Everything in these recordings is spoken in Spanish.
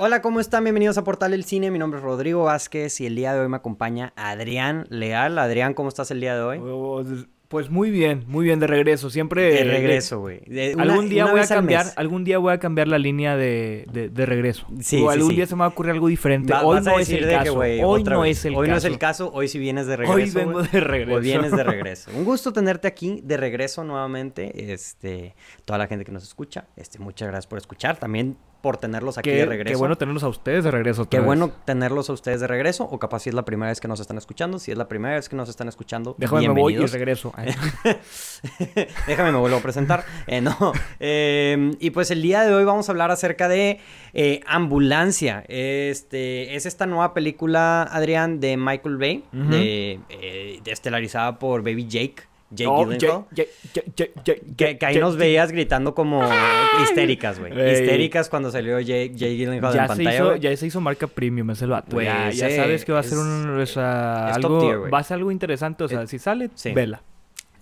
Hola, ¿cómo están? Bienvenidos a Portal del Cine. Mi nombre es Rodrigo Vázquez y el día de hoy me acompaña Adrián Leal. Adrián, ¿cómo estás el día de hoy? Oh, Pues muy bien, muy bien de regreso. Siempre De regreso, güey. Algún día voy a cambiar, algún día voy a cambiar la línea de, de, de regreso. Sí, o algún sí. día se me va a ocurrir algo diferente. Va- hoy no es el que, caso. hoy no vez. es el Hoy caso. no es el caso, hoy sí vienes de regreso. Hoy vengo de regreso. Hoy vienes de regreso. Un gusto tenerte aquí de regreso nuevamente. Este, toda la gente que nos escucha, este, muchas gracias por escuchar. También por tenerlos aquí Qué, de qué regreso. bueno tenerlos a ustedes de regreso. otra Qué vez. bueno tenerlos a ustedes de regreso, o capaz si es la primera vez que nos están escuchando. Si es la primera vez que nos están escuchando, Déjame me voy y regreso. Déjame me vuelvo a presentar. Eh, no. Eh, y pues el día de hoy vamos a hablar acerca de eh, Ambulancia. Este es esta nueva película, Adrián, de Michael Bay, eh, de- estelarizada por Baby Jake. Jake Oh, Gyllenhaal. Que, que ahí nos veías gritando como histéricas, güey. Ey. Histéricas cuando salió Jake, Jake Gyllenhaal Ya en pantalla, hizo, ya se hizo marca premium ese vato. Ya, sabes que va a ser un, o sea, es top algo, tier, güey. va a ser algo interesante. O sea, si sale, Sí. vela.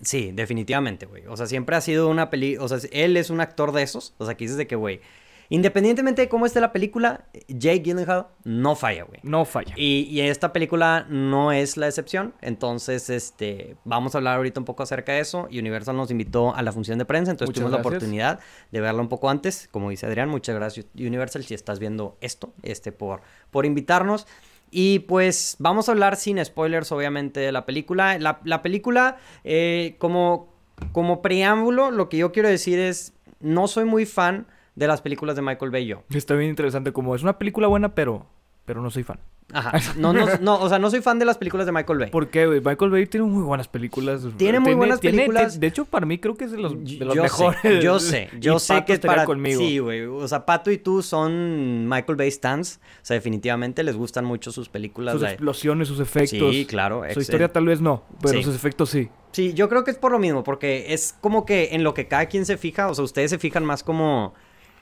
Sí, definitivamente, güey. O sea, siempre ha sido una peli... O sea, él es un actor de esos. O sea, que dices de que, güey... Independientemente de cómo esté la película, Jake Gyllenhaal no falla, güey. No falla. Y, y esta película no es la excepción. Entonces, este... Vamos a hablar ahorita un poco acerca de eso. Y Universal nos invitó a la función de prensa. Entonces Muchas tuvimos la oportunidad de verla un poco antes. Como dice Adrián, muchas gracias Universal si estás viendo esto. Este, por, por invitarnos. Y pues vamos a hablar sin spoilers, obviamente, de la película. La, la película, eh, como, como preámbulo, lo que yo quiero decir es, no soy muy fan de las películas de Michael Bay yo. Está bien interesante. Como es una película buena, pero, pero no soy fan. Ajá. No, no, no, o sea, no soy fan de las películas de Michael Bay. ¿Por qué, güey? Michael Bay tiene muy buenas películas. Tiene muy buenas películas. de hecho, para mí creo que es de los, de los yo mejores. Sé, yo sé, yo Y sé Pato que es para conmigo. Sí, güey. O sea, Pato y tú son Michael Bay stans. O sea, definitivamente les gustan mucho sus películas. Sus de- explosiones, sus efectos. Sí, claro. Su historia tal vez no, pero Sí. sus efectos sí. Sí, yo creo que es por lo mismo, porque es como que en lo que cada quien se fija, o sea, ustedes se fijan más como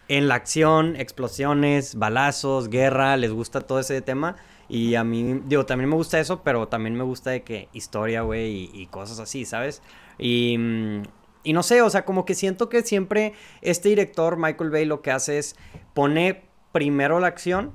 en la acción, explosiones, balazos, guerra, les gusta todo ese tema. Y a mí, digo, también me gusta eso, pero también me gusta de que historia, güey, y, y cosas así, ¿sabes? Y, mm, y no sé, o sea, como que siento que siempre este director, Michael Bay, lo que hace es pone primero la acción,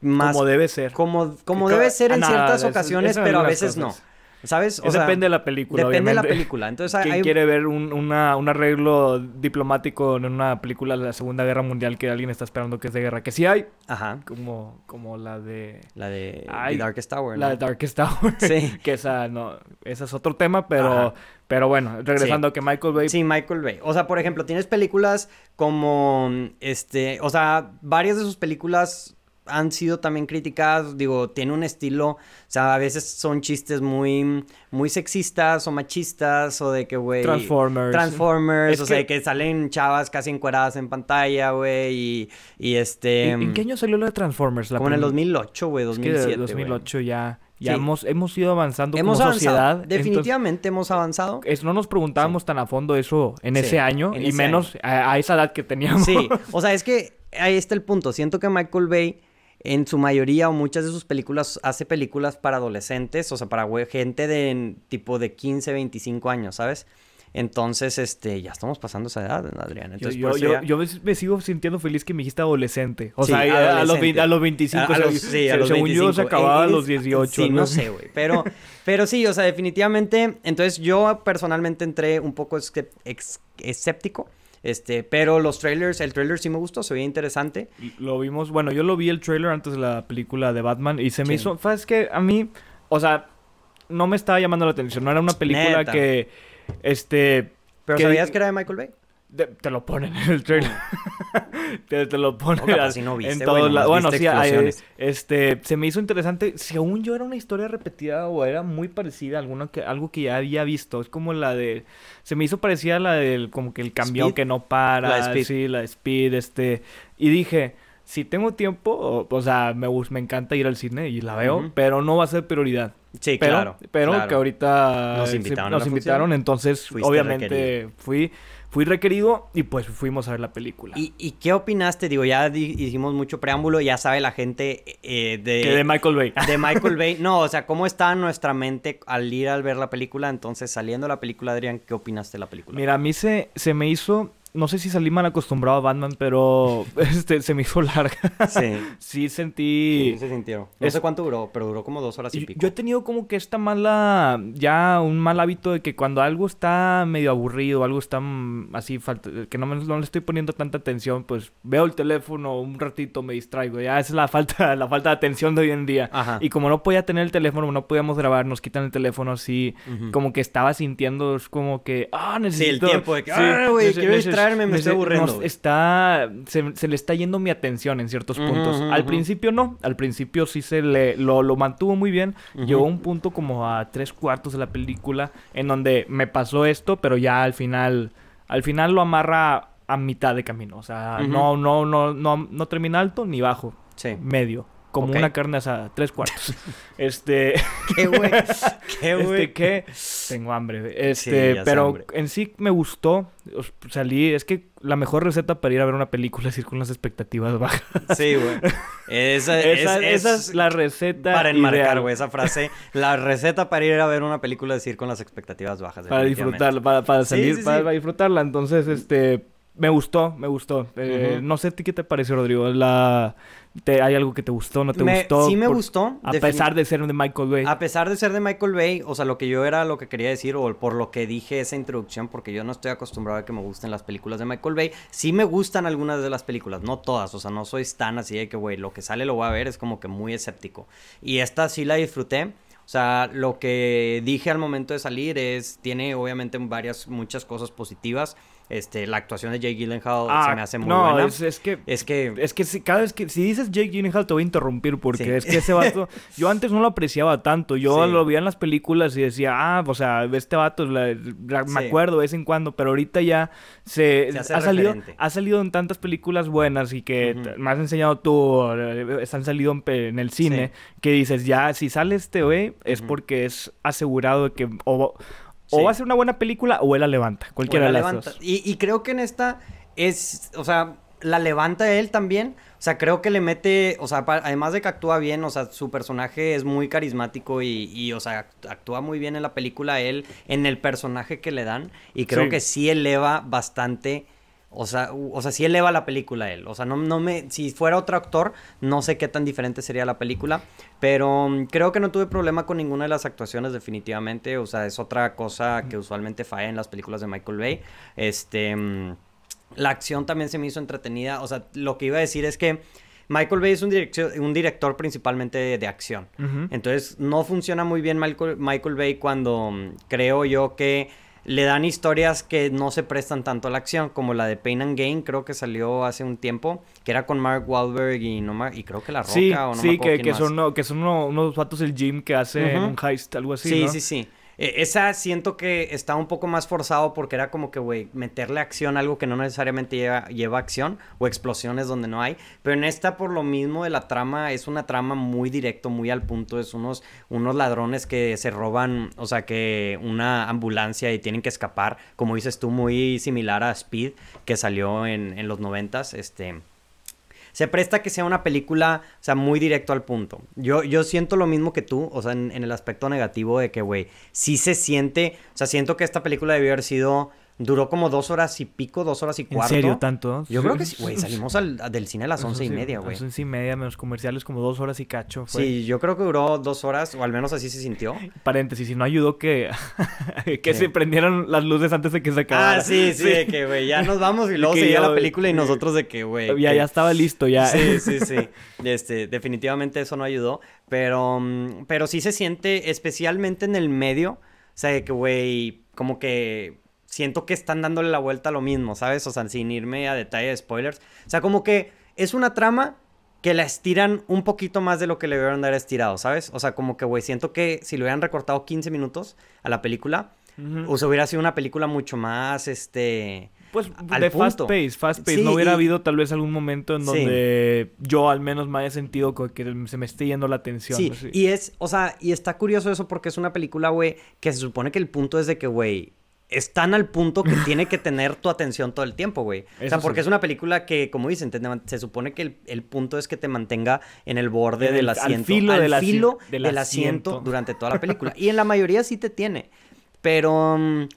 más Como debe ser. como, como debe ser en nada, ciertas ocasiones, pero a veces cosas. no. ¿Sabes? Es depende de la película, Depende de la película. Entonces ¿Quién hay, quiere ver un, una- un arreglo diplomático en una película de la Segunda Guerra Mundial que alguien está esperando que es de guerra? Que sí hay, Ajá. como, como la de... La de Ay, The Darkest Tower. La de Darkest Tower. Sí. que esa no, esa es otro tema, pero, Ajá. pero bueno, regresando Sí. a que Michael Bay Sí, Michael Bay. O sea, por ejemplo, tienes películas como este, o sea, varias de sus películas han sido también criticadas, digo, tiene un estilo, o sea, a veces son chistes muy muy sexistas o machistas o de que güey Transformers. Transformers, Es o sea, que- que salen chavas casi encueradas en pantalla, güey, y, y este ¿En, en qué año salió la de Transformers? La como en el prim- 2008, güey, Es que 2007, de güey. 2008 ya, ya Sí. hemos, hemos ido avanzando Hemos como avanzado, sociedad. entonces, definitivamente hemos avanzado. es- no nos preguntábamos tan a fondo eso en Sí, ese año en y ese menos a, a esa edad que teníamos. Sí, o sea, es que ahí está el punto. Siento que Michael Bay, en su mayoría o muchas de sus películas, hace películas para adolescentes, o sea, para gente de tipo de 15, 25 años, ¿sabes? Entonces, este, ya estamos pasando esa edad, Adrián. Yo, Entonces, yo, por eso yo, ya- yo me- sigo sintiendo feliz que me dijiste adolescente. O Sí, sea, a- a, los, adolescente. vein- a los 25. A- a o sea, los- sí, a los según yo 25. se acababa a los 18. Sí, no sé, güey. Pero, pero sí, o sea, definitivamente. Entonces, yo personalmente entré un poco escéptico. Este, pero los trailers, el trailer sí me gustó, se veía interesante. Lo vimos, bueno, yo lo vi el trailer antes de la película de Batman y se me Sí. hizo, es que a mí, o sea, no me estaba llamando la atención, no era una película Neta. que, este, Pero que- ¿sabías que era de Michael Bay? Te lo ponen en el trailer, te, te lo ponen O capaz a- si no viste, en todos nomás lados. Bueno, sí, explosiones. este, se me hizo interesante, según yo era una historia repetida o era muy parecida a alguna que, algo que ya había visto, es como la de, se me hizo parecida a la del, como que el camión Speed. que no para, La Speed. sí, la Speed, este, y dije, si tengo tiempo, o, o sea, me, me encanta ir al cine y la veo, pero no va a ser prioridad. Sí, pero, claro. pero claro. que ahorita Nos invitaron nos invitaron, entonces Fuiste obviamente requerido. fui fui requerido y pues fuimos a ver la película. ¿Y, y qué opinaste? Digo, ya di- hicimos mucho preámbulo, ya sabe la gente eh, de, que de Michael Bay. de Michael Bay. No, o sea, ¿cómo está nuestra mente al ir al ver la película? Entonces, saliendo de la película, Adrián, ¿qué opinaste de la película? Mira, a mí se, se me hizo no sé si salí mal acostumbrado a Batman, pero este, se me hizo larga. Sí. sí sentí... Sí, se sintieron. No Es- sé cuánto duró, pero duró como dos horas y pico. yo he tenido como que esta mala, ya un mal hábito de que cuando algo está medio aburrido, algo está mm, así, falta, que no, me- no le estoy poniendo tanta atención, pues veo el teléfono un ratito, me distraigo. Ya es la falta, la falta de atención de hoy en día. Ajá. Y como no podía tener el teléfono, no podíamos grabar, nos quitan el teléfono así, Ujú. como que estaba sintiendo, es como que, ah, necesito... tiempo de que, "Ah, güey, quiero neces- distraerme, me estoy nece- aburriendo, nos güey". está, se, se le está yendo mi atención en ciertos puntos. Al principio no, al principio sí se le, lo, lo mantuvo muy bien. Llegó un punto como a tres cuartos de la película en donde me pasó esto, pero ya al final, al final lo amarra a mitad de camino. O sea, no, no, no, no, no termina alto ni bajo, Sí. medio. Como una carne asada, tres cuartos. este, Qué güey. Qué este güey. que tengo hambre. Este, Sí, pero hambre. en sí me gustó. Salí, es que la mejor receta para ir a ver una película es ir con las expectativas bajas. Sí, güey. Esa, esa, es, esa es la receta para enmarcar, güey, esa frase. La receta para ir a ver una película es ir con las expectativas bajas. para disfrutarla, para, para salir, sí, para, sí. para disfrutarla. Entonces, este, me gustó, me gustó. Eh. No sé a ti qué te pareció, Rodrigo. La, te, ¿Hay algo que te gustó, no te Me- gustó? sí me Por- gustó. A pesar de ser de Michael Bay. A pesar de ser de Michael Bay, o sea, lo que yo era, lo que quería decir, o por lo que dije esa introducción, porque yo no estoy acostumbrado a que me gusten las películas de Michael Bay. Sí me gustan algunas de las películas, no todas, o sea, no soy tan así de que, güey, lo que sale lo voy a ver, es como que muy escéptico. Y esta sí la disfruté. O sea, lo que dije al momento de salir es, tiene obviamente varias, muchas cosas positivas. Este, la actuación de Jake Gyllenhaal se me hace muy Ah, no, buena. Es, es que Es que Es que si, cada vez que si dices Jake Gyllenhaal te voy a interrumpir porque Sí. es que ese vato yo antes no lo apreciaba tanto. Yo Sí. lo veía en las películas y decía, "Ah, o sea, este vato la- la- me acuerdo de vez en cuando", pero ahorita ya se, ha salido referente. ha salido en tantas películas buenas y que t- me has enseñado tú, eh, han salido en, el cine que dices, "Ya si sale este güey es porque es asegurado de que o, o Sí. va a ser una buena película o él la levanta, cualquiera de las levanta. dos." Y, y creo que en esta es, o sea, la levanta él también. O sea, creo que le mete, o sea, pa- además de que actúa bien, o sea, su personaje es muy carismático y, y, o sea, act- actúa muy bien en la película él, en el personaje que le dan. Y creo Sí. que sí eleva bastante. O sea, o sea, sí eleva la película él. O sea, no, no me. Si fuera otro actor, no sé qué tan diferente sería la película. Pero mm, creo que no tuve problema con ninguna de las actuaciones, definitivamente. O sea, es otra cosa que usualmente falla en las películas de Michael Bay. Este. mm, La acción también se me hizo entretenida. O sea, lo que iba a decir es que Michael Bay es un, un director principalmente de, de acción. Entonces, no funciona muy bien Michael, Michael Bay cuando mm, creo yo que le dan historias que no se prestan tanto a la acción, como la de Pain and Gain, creo que salió hace un tiempo, que era con Mark Wahlberg y, no y creo que La Roca Sí, o no me sí, acuerdo que, quién que más. son, que son uno- unos vatos del gym que hacen Ujú. un heist, algo así, Sí, ¿no? sí, sí. E- esa siento que está un poco más forzado porque era como que, güey, meterle acción a algo que no necesariamente lleva, lleva acción o explosiones donde no hay. Pero en esta, por lo mismo de la trama, es una trama muy directo, muy al punto. Es unos, unos ladrones que se roban, o sea, que una ambulancia y tienen que escapar. Como dices tú, muy similar a Speed, que salió en, en los noventas. Este se presta que sea una película, o sea, muy directo al punto. Yo, yo siento lo mismo que tú, o sea, en, en el aspecto negativo de que, güey, sí se siente, o sea, siento que esta película debió haber sido, duró como dos horas y pico, dos horas y ¿En cuarto. serio tanto? Yo creo que sí, güey, salimos al- del cine a las once y media, güey. las once y media, menos comerciales, como dos horas y cacho. Fue. Sí, yo creo que duró dos horas, o al menos así se sintió. Paréntesis, si no ayudó que, que se prendieran las luces antes de que se acabara. Ah, sí, sí, de que, güey, ya nos vamos y luego seguía la película y nosotros de que, güey. Ya, que- ya estaba listo, ya. Sí, sí, sí. Este, definitivamente eso no ayudó. Pero, mm, pero sí se siente, especialmente en el medio. O sea, de que, güey, como que siento que están dándole la vuelta a lo mismo, ¿sabes? O sea, sin irme a detalle de spoilers. O sea, como que es una trama que la estiran un poquito más de lo que le debieron de haber estirado, ¿sabes? O sea, como que, güey, siento que si le hubieran recortado 15 minutos a la película, Ujú. o sea, hubiera sido una película mucho más, este... Pues al de fast punto. pace, fast pace. Sí, no hubiera y- habido tal vez algún momento en Sí. donde yo al menos me haya sentido que se me esté yendo la atención. Sí, así. y es, o sea, y está curioso eso porque es una película, güey, que se supone que el punto es de que, güey, es tan al punto que tiene que tener tu atención todo el tiempo, güey. O sea, Eso porque sí. es una película que, como dicen, te- se supone que el, el punto es que te mantenga en el borde En del al asiento. filo al del filo del del asiento asiento. durante toda la película. Y en la mayoría sí te tiene. Pero, mm,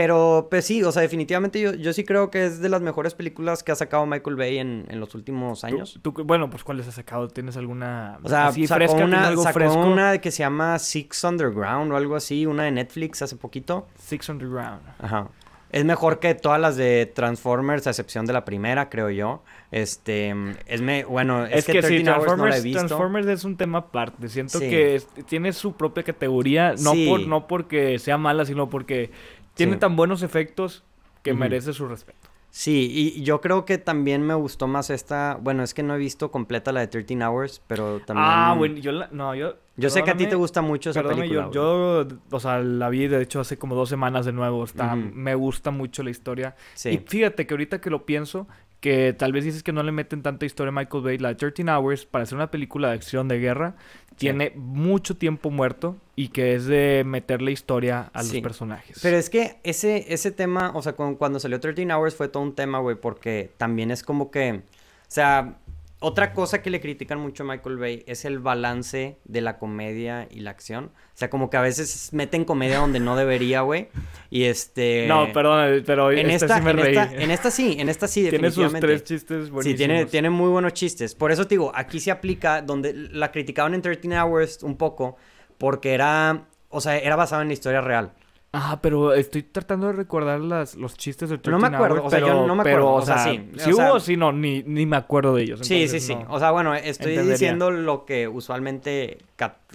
Pero, pues sí, o sea, definitivamente yo, yo sí creo que es de las mejores películas que ha sacado Michael Bay en, en los últimos años. ¿Tú, tú- bueno, pues ¿cuáles has sacado? ¿Tienes alguna O sea, así sacó, fresca? ¿Tienes una, algo sacó fresco? una que se llama Six Underground o algo así, una de Netflix hace poquito. Six Underground. Ajá. Es mejor que todas las de Transformers, a excepción de la primera, creo yo. Este, es me, bueno, es, Es, que, sí, 13 Hours no la he Transformers, visto. Transformers es un tema aparte. Siento Sí. que es- tiene su propia categoría, no, Sí. por, no porque sea mala, sino porque tiene Sí. tan buenos efectos que merece su respeto. Sí, y yo creo que también me gustó más esta, bueno, es que no he visto completa la de 13 Hours, pero también Ah, bueno, yo la, no, yo... Yo sé que a ti te gusta mucho esa película. yo, yo, o sea, la vi de hecho hace como dos semanas de nuevo. Está, Ujú. Me gusta mucho la historia. Sí. Y fíjate que ahorita que lo pienso, que tal vez dices que no le meten tanta historia a Michael Bay, la de 13 Hours, para hacer una película de acción de guerra, tiene mucho tiempo muerto y que es de meterle historia a los personajes. Pero es que ese, ese tema, o sea, cu- cuando, salió 13 Hours fue todo un tema, güey, porque también es como que, o sea, otra cosa que le critican mucho a Michael Bay es el balance de la comedia y la acción. O sea, como que a veces meten comedia donde no debería, güey. Y este... No, perdón, pero En esta, esta, sí me en, reí. esta, en esta sí, en esta sí, tiene sus definitivamente. tres chistes buenísimos. Sí, tiene, tiene muy buenos chistes. Por eso te digo, aquí se aplica donde la criticaban en 13 Hours un poco, porque era, o sea, era basado en la historia real. Ah, pero estoy tratando de recordar las, los chistes de 13 No me acuerdo, Hours, o sea, yo pero- no me acuerdo, o o sea, sea, sí, si o sea- hubo o si no, ni, ni me acuerdo de ellos. Sí, sí, sí. no. O sea, bueno, estoy Entendería. diciendo lo que usualmente,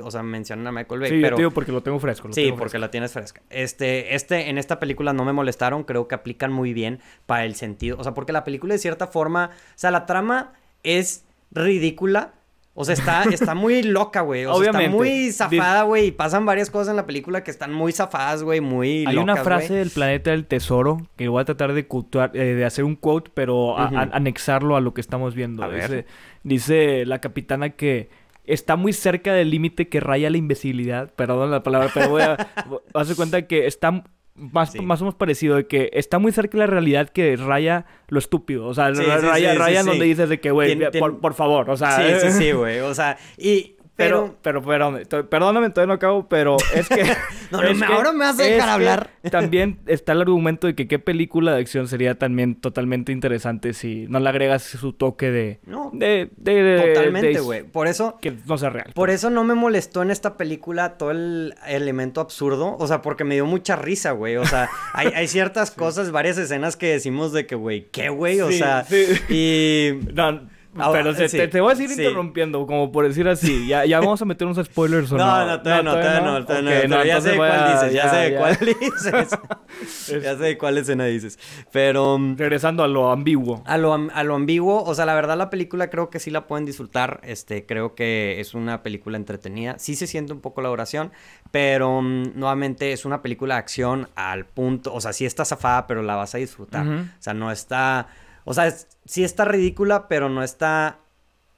o sea, mencionan a Michael Bay, Sí, yo pero... te digo porque lo tengo fresco. lo Sí, tengo porque fresco. la tienes fresca. Este, este, en esta película no me molestaron, creo que aplican muy bien para el sentido. O sea, porque la película de cierta forma, o sea, la trama es ridícula. O sea, está, está muy loca, güey. O sea, está Obviamente. muy zafada, güey. Y pasan varias cosas en la película que están muy zafadas, güey. Muy Hay locas, una frase güey. del planeta del tesoro que voy a tratar de, quotear- eh, de hacer un quote, pero a- Ujú. a- anexarlo a lo que estamos viendo. Dice, dice la capitana que está muy cerca del límite que raya la imbecilidad. Perdón la palabra, pero voy a hacer cuenta que está más, Sí. más o menos parecido de que está muy cerca de la realidad que raya lo estúpido. O sea, Sí, raya, sí, raya donde dices de que, güey, por favor, o sea... Sí, sí, sí, güey. O sea, y... Pero, Pero... pero, perdón, to- perdóname, todavía no acabo, pero es que... No, no, es me- que- ahora me vas a dejar hablar. También está el argumento de que qué película de acción sería también totalmente interesante si no le agregas su toque de... No, de, de- de- totalmente, güey. Por eso... Que no sea real. Por eso no me molestó en esta película todo el elemento absurdo. O sea, porque me dio mucha risa, güey. O sea, hay, hay ciertas cosas, varias escenas que decimos de que, güey, ¿qué, güey? O Sí, sea, sí. y... No, Ahora, pero se- sí, te, te voy a seguir sí. interrumpiendo, como por decir así. Ya, ya vamos a meter unos spoilers o no. No, no, todavía no, todavía no, todavía no, ya sé cuál a- dices, ya, sé de ya. cuál dices. ya sé de cuál escena dices. Pero mm, Regresando a lo ambiguo. a lo, a lo ambiguo, o sea, la verdad la película creo que sí la pueden disfrutar. Este, creo que es una película entretenida. Sí se siente un poco la oración, pero mm, nuevamente es una película de acción al punto, o sea, sí está zafada, pero la vas a disfrutar. O sea, no está, o sea, es- sí está ridícula, pero no está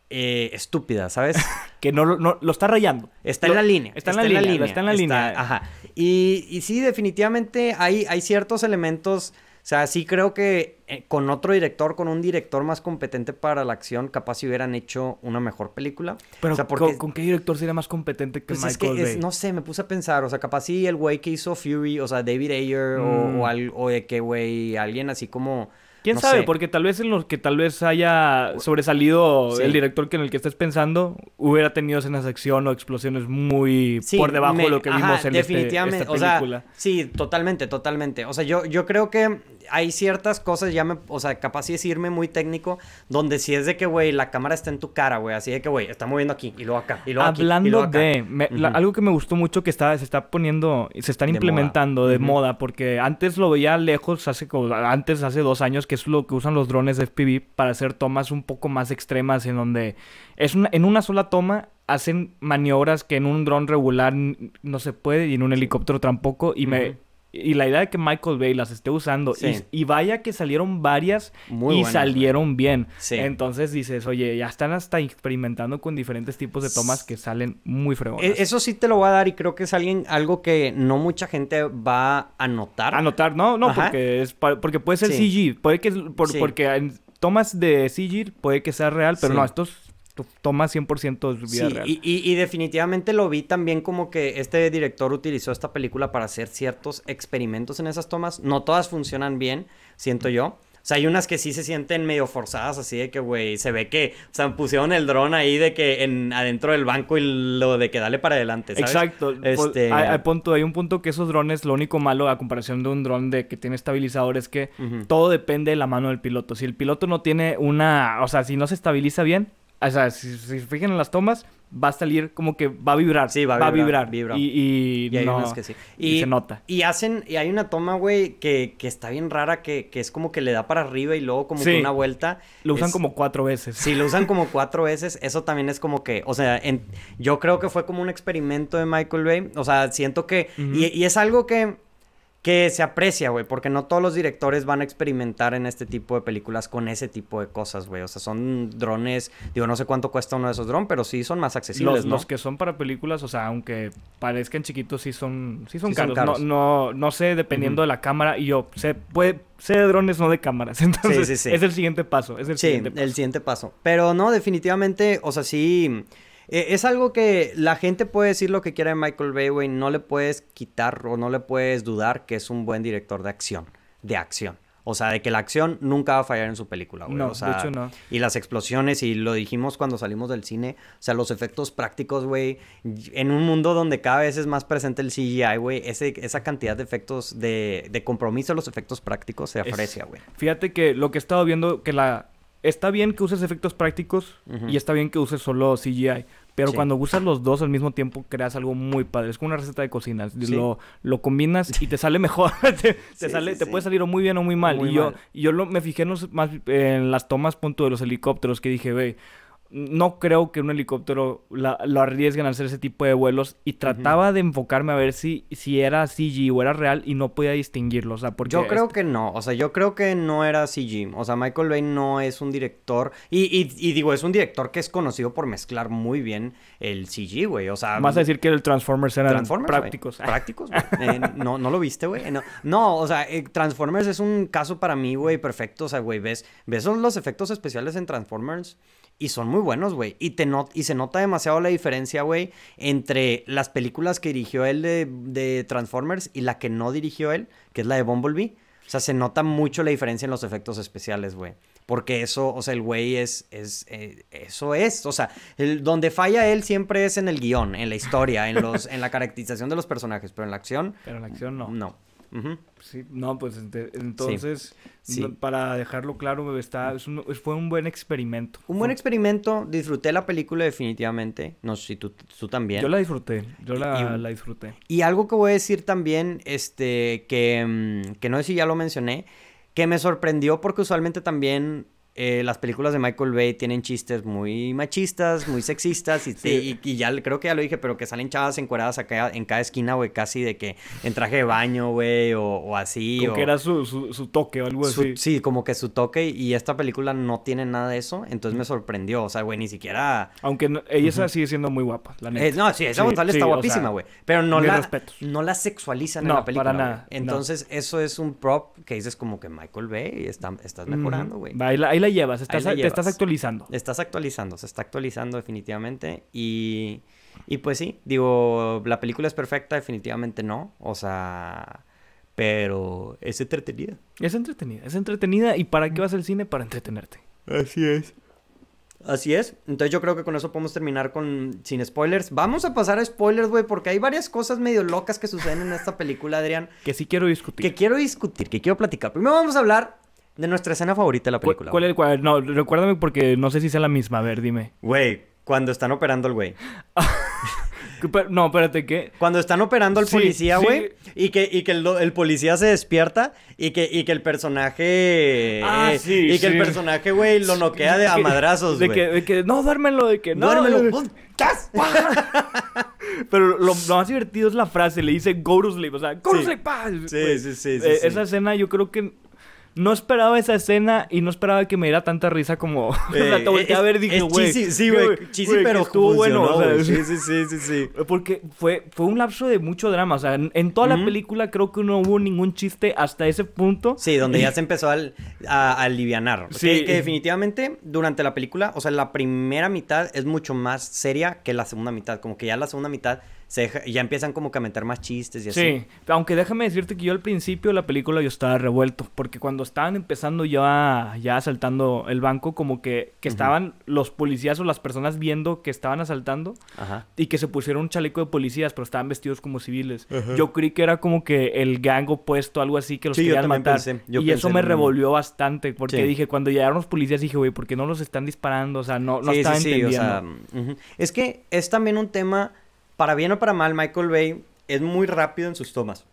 eh, estúpida, ¿sabes? Que no, lo- no lo está rayando. Está Lo- en la línea. está en la línea, está en la línea. Ajá. Y, y sí, definitivamente hay, hay ciertos elementos. O sea, sí creo que eh, con otro director, con un director más competente para la acción, capaz si hubieran hecho una mejor película. Pero o sea, porque ¿con, con qué director sería más competente que pues es Michael que es- Bay? no sé, me puse a pensar, o sea, capaz si el güey que hizo Fury, o sea, David Ayer, o- Mm. o, al- o de que, güey, alguien así como... ¿Quién no sabe? sé. Porque tal vez en los que tal vez haya sobresalido Sí. el director que en el que estés pensando hubiera tenido escenas de acción o explosiones muy Sí, por debajo me- de lo que ajá, vimos en este- definitivamente, esta o sea, película. sí, totalmente, totalmente. O sea, yo, yo creo que hay ciertas cosas, ya me, o sea, capaz sí es irme muy técnico, donde si es de que, güey, la cámara está en tu cara, güey, así de que, güey, está moviendo aquí, y luego acá, y luego aquí, y Hablando luego acá. de me- la- Ujú. algo que me gustó mucho que está, se está poniendo, se están De moda. implementando de moda, porque antes lo veía lejos, hace como, antes, hace dos años, que es lo que usan los drones de FPV para hacer tomas un poco más extremas, en donde es una- en una sola toma hacen maniobras que en un dron regular no se puede y en un helicóptero tampoco, y me... Y la idea de que Michael Bay las esté usando, Sí. y, y vaya que salieron varias Muy y buenas, salieron bien. Sí. Entonces dices, oye, ya están hasta experimentando con diferentes tipos de tomas que salen muy fregonas. E- Eso sí te lo voy a dar y creo que es alguien, algo que no mucha gente va a notar. Anotar, no, no, Ajá. porque es porque puede ser Sí. CG, puede que por- porque en tomas de CG puede que sea real, pero no, estos toma 100% de vida Sí, real. y, y- y definitivamente lo vi también como que este director utilizó esta película para hacer ciertos experimentos en esas tomas. No todas funcionan bien, siento yo. O sea, hay unas que sí se sienten medio forzadas, así de que, güey, se ve que, o sea, pusieron el dron ahí de que en adentro del banco y lo de que dale para adelante, ¿sabes? Exacto. Este- Hay, hay punto, hay un punto que esos drones, lo único malo a comparación de un dron de que tiene estabilizador es que todo depende de la mano del piloto. Si el piloto no tiene una, o sea, si no se estabiliza bien, o sea, si, si se fijan en las tomas, va a salir como que va a vibrar. Sí, va a vibrar, vibra. Y, y Y hay no- unas que sí. y se nota. Y hacen, y hay una toma, güey, que, que está bien rara, que, que es como que le da para arriba y luego como Sí. que una vuelta. Lo usan Es- como cuatro veces. Si lo usan como cuatro veces, eso también es como que, o sea, en- yo creo que fue como un experimento de Michael Bay. O sea, siento que, y, y es algo que, que se aprecia, güey, porque no todos los directores van a experimentar en este tipo de películas con ese tipo de cosas, güey. O sea, son drones, digo, no sé cuánto cuesta uno de esos drones, pero sí son más accesibles, Los, ¿no? los que son para películas, o sea, aunque parezcan chiquitos, sí son, sí son, Sí son caros. No, no, no sé, dependiendo de la cámara. Y yo sé, puede, sé de drones, no de cámaras. Entonces, sí, sí. es el siguiente paso. Es el siguiente paso. el siguiente paso. Pero no, definitivamente, o sea, sí. Eh, es algo que la gente puede decir lo que quiera de Michael Bay, güey. No le puedes quitar o no le puedes dudar que es un buen director de acción. De acción. O sea, de que la acción nunca va a fallar en su película, güey. No, o sea, de hecho no. Y las explosiones, y lo dijimos cuando salimos del cine. O sea, los efectos prácticos, güey. En un mundo donde cada vez es más presente el CGI, güey. Esa cantidad de efectos, de, de compromiso a los efectos prácticos se aprecia, güey. Fíjate que lo que he estado viendo, que la... Está bien que uses efectos prácticos y está bien que uses solo CGI. Pero Sí. cuando usas los dos al mismo tiempo, creas algo muy padre. Es como una receta de cocina. Sí. Lo, lo combinas y te sale mejor. te, te Sí, sale, te puede salir o muy bien o muy mal. Muy y yo, y yo lo, me fijé en, los- más, en las tomas punto de los helicópteros que dije, ve, no creo que un helicóptero la- lo arriesguen a hacer ese tipo de vuelos. Y trataba de enfocarme a ver si, si era CG o era real y no podía distinguirlo. O sea, porque Yo creo este- que no, o sea, yo creo que no era CG. O sea, Michael Bay no es un director. Y, y- y digo, es un director que es conocido por mezclar muy bien el CG, güey. O sea, Vas a decir que el Transformers eran Transformers, prácticos. Prácticos, güey. Eh, no, ¿No lo viste, güey? No, no, o sea, eh, Transformers es un caso para mí, güey, perfecto. O sea, güey, ves, ves los efectos especiales en Transformers y son muy buenos, güey. Y, te not- y se nota demasiado la diferencia, güey, entre las películas que dirigió él de, de Transformers y la que no dirigió él, que es la de Bumblebee. O sea, se nota mucho la diferencia en los efectos especiales, güey. Porque eso, o sea, el güey es, es, eh, eso es, o sea, el, donde falla él siempre es en el guion, en la historia, en los, en la caracterización de los personajes, pero en la acción, Pero en la acción no. no. Ujú. Sí, no, pues entonces, Sí. para dejarlo claro, está, es un- es- fue un buen experimento. Un buen experimento, disfruté la película definitivamente, no sé si tú, tú también. Yo la disfruté, yo la, Y- la disfruté. Y algo que voy a decir también, este, que, mm, que no sé si ya lo mencioné, que me sorprendió porque usualmente también eh, las películas de Michael Bay tienen chistes muy machistas, muy sexistas, y, Sí. y, y ya creo que ya lo dije, pero que salen chavas encueradas acá en cada esquina, güey, casi de que en traje de baño, güey, o, o así. Como o- que era su, su, su toque o algo su- así. sí, como que su toque, y esta película no tiene nada de eso, entonces me sorprendió, o sea, güey, ni siquiera... Aunque no- ella sigue siendo muy guapa, la neta. Eh, no, sí, esa Sí, González sí, está o sea, guapísima, güey. Pero no la, respetos. no la sexualizan en la película. para nada, no. Entonces, eso es un prop que dices como que Michael Bay está, estás mejorando, güey. Mm, la llevas, estás, la te estás llevas. actualizando. Estás actualizando, se está actualizando definitivamente. Y, y pues sí, digo, la película es perfecta, definitivamente no. O sea, pero es entretenida. Es entretenida, es entretenida. ¿Y para qué vas al cine? Para entretenerte. Así es. Así es. Entonces yo creo que con eso podemos terminar con sin spoilers. Vamos a pasar a spoilers, güey, porque hay varias cosas medio locas que suceden en esta película, Adrián, Que sí quiero discutir. que quiero discutir, que quiero platicar. Primero vamos a hablar de nuestra escena favorita de la ¿Cuál, película. cuál es el cuál? No, recuérdame porque no sé si sea la misma. A ver, dime. Güey, cuando están operando al güey. No, espérate, ¿qué? Cuando están operando al Sí, policía, sí. güey, y que, y que el, el policía se despierta y que, y que el personaje... Ah, eh, sí, Y que el personaje, güey, lo noquea de a madrazos, de güey. que, de que, no, duérmelo, de que no. Duérmelo. Pero lo, lo más divertido es la frase, le dice go to sleep, o sea, go to Sí. sleep. pa. Sí, sí, sí, eh, sí. Esa escena yo creo que no esperaba esa escena y no esperaba que me diera tanta risa como... o sea, te a ver dije, güey... Sí, güey, cheesy, pero estuvo bueno. O sea, sí, sí, sí, sí, sí. Porque fue, fue un lapso de mucho drama. O sea, en, toda la película creo que no hubo ningún chiste hasta ese punto. Sí, donde ya se empezó a, a, alivianar. Sí. Que, definitivamente durante la película, o sea, la primera mitad es mucho más seria que la segunda mitad. Como que ya la segunda mitad ya empiezan como que a meter más chistes y así. Sí, aunque déjame decirte que yo al principio de la película yo estaba revuelto, porque cuando estaban empezando ya, ya asaltando el banco, como que, que estaban los policías o las personas viendo que estaban asaltando y que se pusieron un chaleco de policías, pero estaban vestidos como civiles. Yo creí que era como que el gang opuesto, algo así, que los querían matar. y eso me revolvió bastante, porque dije, cuando llegaron los policías dije, güey, ¿por qué no los están disparando? O sea, no, no estaba entendiendo. Es que es también un tema para bien o para mal, Michael Bay es muy rápido en sus tomas.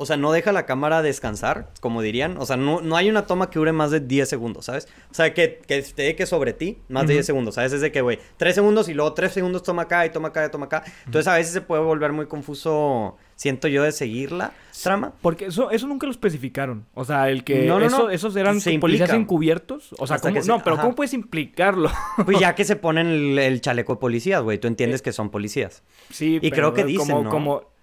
O sea, no deja la cámara descansar, como dirían. O sea, no, no hay una toma que dure más de 10 segundos, ¿sabes? O sea, que, que esté que sobre ti, más de 10 segundos, ¿sabes? Es de que, güey, 3 segundos y luego 3 segundos toma acá y toma acá y toma acá. Entonces, a veces se puede volver muy confuso, siento yo, de seguir la trama. Porque eso, eso nunca lo especificaron. O sea, el que no, no, no. esos eran policías encubiertos. O sea, ¿cómo? no, pero ¿cómo puedes implicarlo? pues ya que se ponen el, chaleco de policías, güey. Tú entiendes eh, que son policías. Sí, Y creo que dicen, como, como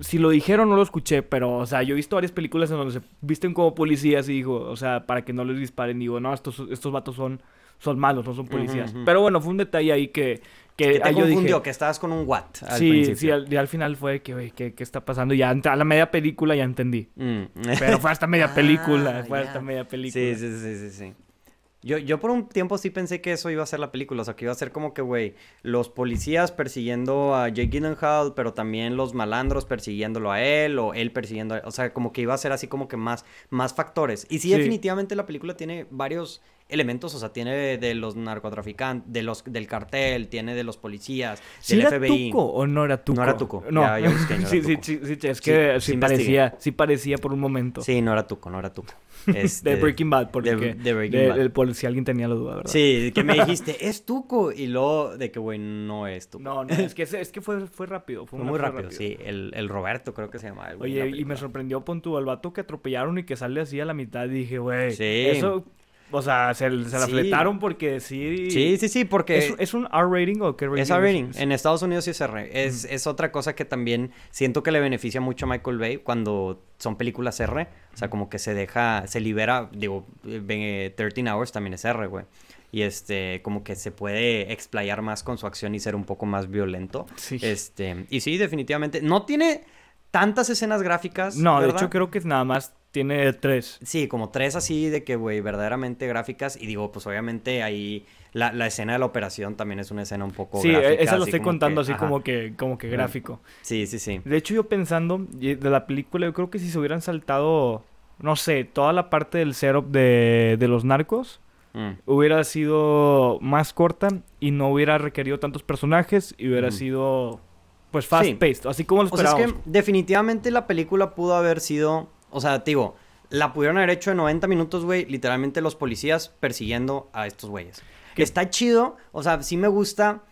si lo dijeron no lo escuché, pero, o sea, yo he visto varias películas en donde se visten como policías y digo, o sea, para que no les disparen, digo, no, estos, estos vatos son, son malos, no son policías. Pero bueno, fue un detalle ahí que... Que, te confundió, que estabas con un Watt al Sí, sí, al, al final fue que, ¿qué, ¿qué, está pasando? Ya a la media película ya entendí. Mm. Pero fue hasta media película, fue hasta media película. Sí, sí, sí, sí, sí. Yo, yo por un tiempo sí pensé que eso iba a ser la película, o sea, que iba a ser como que, güey, los policías persiguiendo a Jake Gyllenhaal, pero también los malandros persiguiéndolo a él, o él persiguiendo a él, o sea, como que iba a ser así como que más, más factores. Y sí, definitivamente la película tiene varios elementos, o sea, tiene de los narcotraficantes, de los del cartel, tiene de los policías, ¿Sí del era Tuco o no era Tuco? No era Tuco. No, ya, busqué, no sí, sí, sí, sí, es que sí, parecía, sí parecía por un momento. Sí, no era Tuco, no era Tuco. Este, de Breaking Bad, porque de, Breaking Bad. por si alguien tenía la duda, ¿verdad? Sí, que me dijiste, es Tuco, y luego de que, güey, no es Tuco. No, no, es que, es que fue, fue rápido. Fue, muy rápido, sí. El, el, Roberto creo que se llama. Oye, y me sorprendió, pon tu, al vato que atropellaron y que sale así a la mitad, dije, güey, sí. eso o sea, se, se la fletaron porque sí. Sí, sí, sí, porque. ¿Es, ¿Es, un R rating o qué rating? Es R rating. En Estados Unidos sí es R. Es, es, otra cosa que también siento que le beneficia mucho a Michael Bay cuando son películas R. O sea, como que se deja, se libera. Digo, 13 Hours también es R, güey. Y este, como que se puede explayar más con su acción y ser un poco más violento. Sí. Este, y sí, definitivamente. No tiene tantas escenas gráficas. No, de hecho creo que es nada más tiene tres. Sí, como tres así de que, güey, verdaderamente gráficas. Y digo, pues obviamente ahí la, la, escena de la operación también es una escena un poco sí, gráfica. Sí, eso lo estoy contando así como que, como que gráfico. Sí, sí, sí. De hecho, yo pensando de la película, yo creo que si se hubieran saltado, no sé, toda la parte del setup de, de los narcos, mm. hubiera sido más corta y no hubiera requerido tantos personajes y hubiera sido, pues, fast-paced, así como lo esperábamos. O sea, es que definitivamente la película pudo haber sido o sea, digo, la pudieron haber hecho en 90 minutos, güey, literalmente los policías persiguiendo a estos güeyes. Que está chido, o sea, sí me gusta,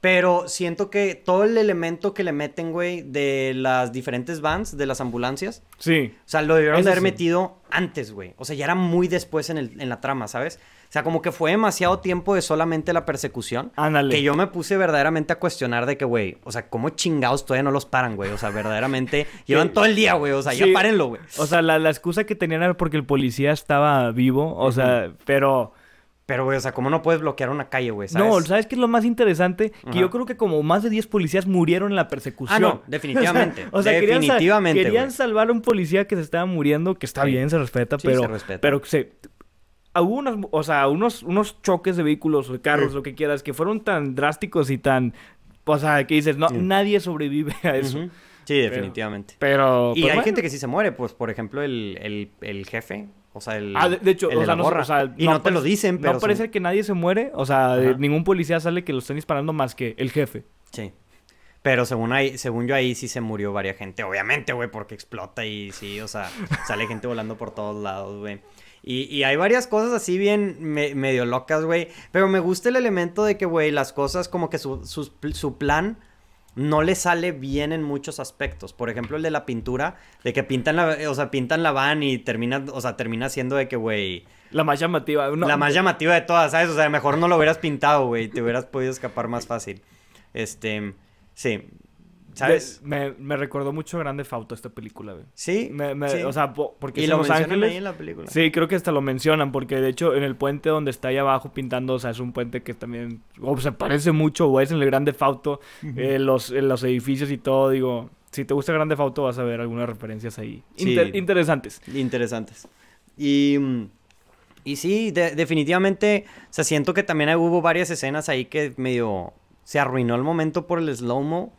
pero siento que todo el elemento que le meten, güey, de las diferentes vans, de las ambulancias. Sí. O sea, lo debieron haber metido antes, güey. O sea, ya era muy después en, el, en la trama, ¿sabes? O sea, como que fue demasiado tiempo de solamente la persecución. Ándale. Que yo me puse verdaderamente a cuestionar de que, güey, o sea, ¿cómo chingados todavía no los paran, güey? O sea, verdaderamente llevan todo el día, güey. O sea, ya párenlo, güey. O sea, la, excusa que tenían era porque el policía estaba vivo. O sea, pero... Pero, güey, o sea, ¿cómo no puedes bloquear una calle, güey? No, ¿sabes qué es lo más interesante? Que yo creo que como más de 10 policías murieron en la persecución. Ah, no, definitivamente. o sea, definitivamente, querían, salvar a un policía que se estaba muriendo, que está bien, se respeta, pero... Se respeta. Pero se hubo unos, o sea, unos, unos choques de vehículos o de carros, lo que quieras, que fueron tan drásticos y tan, o sea, que dices, no, nadie sobrevive a eso. Sí, definitivamente. Pero, y hay gente que sí se muere, pues, por ejemplo, el, el, jefe, o sea, el. Ah, de, hecho, o, sea, no, o, sea, y no, te lo dicen, pero. No parece que nadie se muere. O sea, ningún policía sale que lo estén disparando más que el jefe. Sí. Pero según ahí, según yo ahí sí se murió varias gente. Obviamente, güey, porque explota y sí, o sea, sale gente volando por todos lados, güey. Y, hay varias cosas así bien medio locas, güey. Pero me gusta el elemento de que, güey, las cosas como que su, su, su plan no le sale bien en muchos aspectos. Por ejemplo, el de la pintura, de que pintan la, o sea, pintan la van y termina, o sea, termina siendo de que, güey, La más llamativa. no, la más llamativa de todas, ¿sabes? O sea, mejor no lo hubieras pintado, güey, te hubieras podido escapar más fácil. Este, sí, ¿sabes? me, me recordó mucho Grande Fauto esta película, güey. Sí, Me- me- sí. O sea, po- porque y es lo en Los Ángeles. ahí en la película. Sí, creo que hasta lo mencionan, porque de hecho en el puente donde está ahí abajo pintando, o sea, es un puente que también, o se parece mucho, o es en el Grande Fauto, eh, los, en los edificios y todo, digo, si te gusta Grande Fauto vas a ver algunas referencias ahí. Sí. Inter- interesantes. Interesantes. Y, y sí, de- definitivamente, o sea, siento que también hubo varias escenas ahí que medio se arruinó el momento por el slow-mo.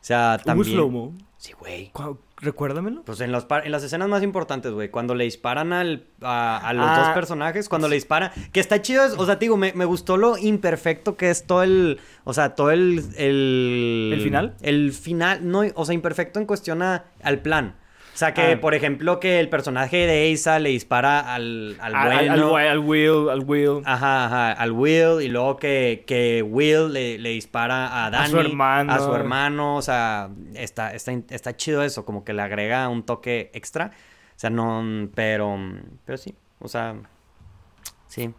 O sea, ¿Hubo también... slow-mo? Sí, güey. Cu- Recuérdamelo. Pues en, los par- en las escenas más importantes, güey, cuando le disparan al, a, a los Ah. dos personajes, cuando le disparan, que está chido, es- o sea, te digo, me, me gustó lo imperfecto que es todo el, o sea, todo el... ¿El, ¿El final? El final, no, o sea, imperfecto en cuestión a- al plan. O sea, que, Ah. por ejemplo, que el personaje de Asa le dispara al, al bueno. al, Will, al Will. Ajá, ajá, al Will y luego que, que Will le, le dispara a Danny. su hermano. A su hermano, o sea, está, está, está chido eso, como que le agrega un toque extra. O sea, no, pero, pero sí, o sea, sí.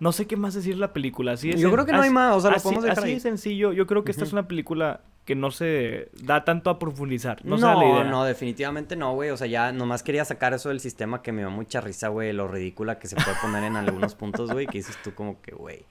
No sé qué más decir de la película. Así es Yo creo que no hay más, o sea, lo así, podemos dejar así ahí. de sencillo. Yo creo que esta es una película que no se da tanto a profundizar. No, No, la idea. no, definitivamente no, güey. O sea, ya nomás quería sacar eso del sistema que me da mucha risa, güey, lo ridícula que se puede poner en algunos puntos, güey, que dices tú como que, güey,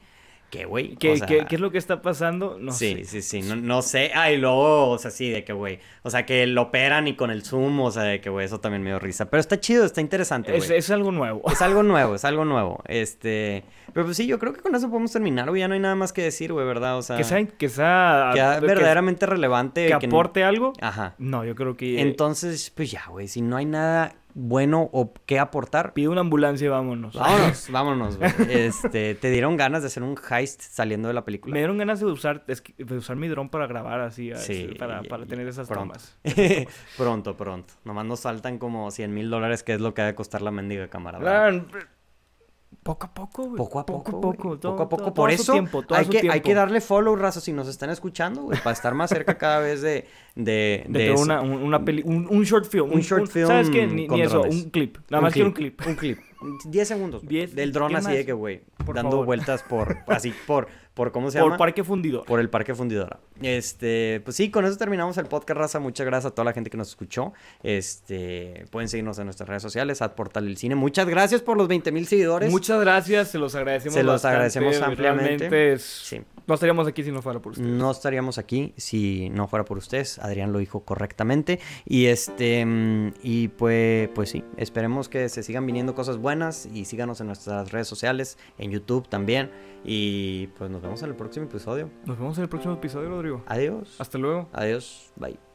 ¿qué, güey? ¿Qué, O sea, qué- qué es lo que está pasando? No sí, sé. sí, sí, no, no sé. Ah, y luego, o sea, sí, de que, güey. O sea, que lo operan y con el zoom, o sea, de que, güey, eso también me dio risa. Pero está chido, está interesante, Es, güey. es algo nuevo. Es algo nuevo, es algo nuevo. Este. Pero pues sí, yo creo que con eso podemos terminar, güey. Ya no hay nada más que decir, güey, ¿verdad? O sea. que sea, que sea, que verdaderamente relevante. que aporte algo. Ajá. No, yo creo que Entonces, pues ya, güey. Si no hay nada bueno o que aportar. pide una ambulancia y vámonos. Vámonos, vámonos, güey. Este, ¿te dieron ganas de hacer un heist saliendo de la película? Me dieron ganas de usar, de usar mi dron para grabar así, Sí, así, para, para tener esas pronto. tomas. pronto, pronto. Nomás nos faltan como 100 mil dólares, que es lo que ha de costar la mendiga cámara. Poco a poco, güey. Poco a poco, Poco poco. todo- poco a poco. todo- Por todo eso tiempo, hay, que, hay que darle follow, raza, si nos están escuchando, güey, para estar más cerca cada vez de, de, De, de que eso. una, un- una peli, un, un short film. Un short film ¿Sabes qué? Ni, eso, drones. un clip. Nada más que un clip. Un clip. 10 segundos. Diez- Del dron ¿qué así más? de que, güey, Por dando favor. vueltas por, así, por, por, ¿cómo se Por llama? Parque Fundidor. Por el Parque Fundidora. Este, pues sí, con eso terminamos el podcast, raza. Muchas gracias a toda la gente que nos escuchó. Este, pueden seguirnos en nuestras redes sociales, at Portal del Cine. Muchas gracias por los 20 mil seguidores. Muchas gracias, se los agradecemos Se los bastante, agradecemos ampliamente. Es... Sí. No estaríamos aquí si no fuera por ustedes. No estaríamos aquí si no fuera por ustedes. Adrián lo dijo correctamente. Y este mm, y pues, pues sí, esperemos que se sigan viniendo cosas buenas y síganos en nuestras redes sociales, en YouTube también. Y pues nos vemos en el próximo episodio. Nos vemos en el próximo episodio, Rodrigo. Adiós. Hasta luego. Adiós. Bye.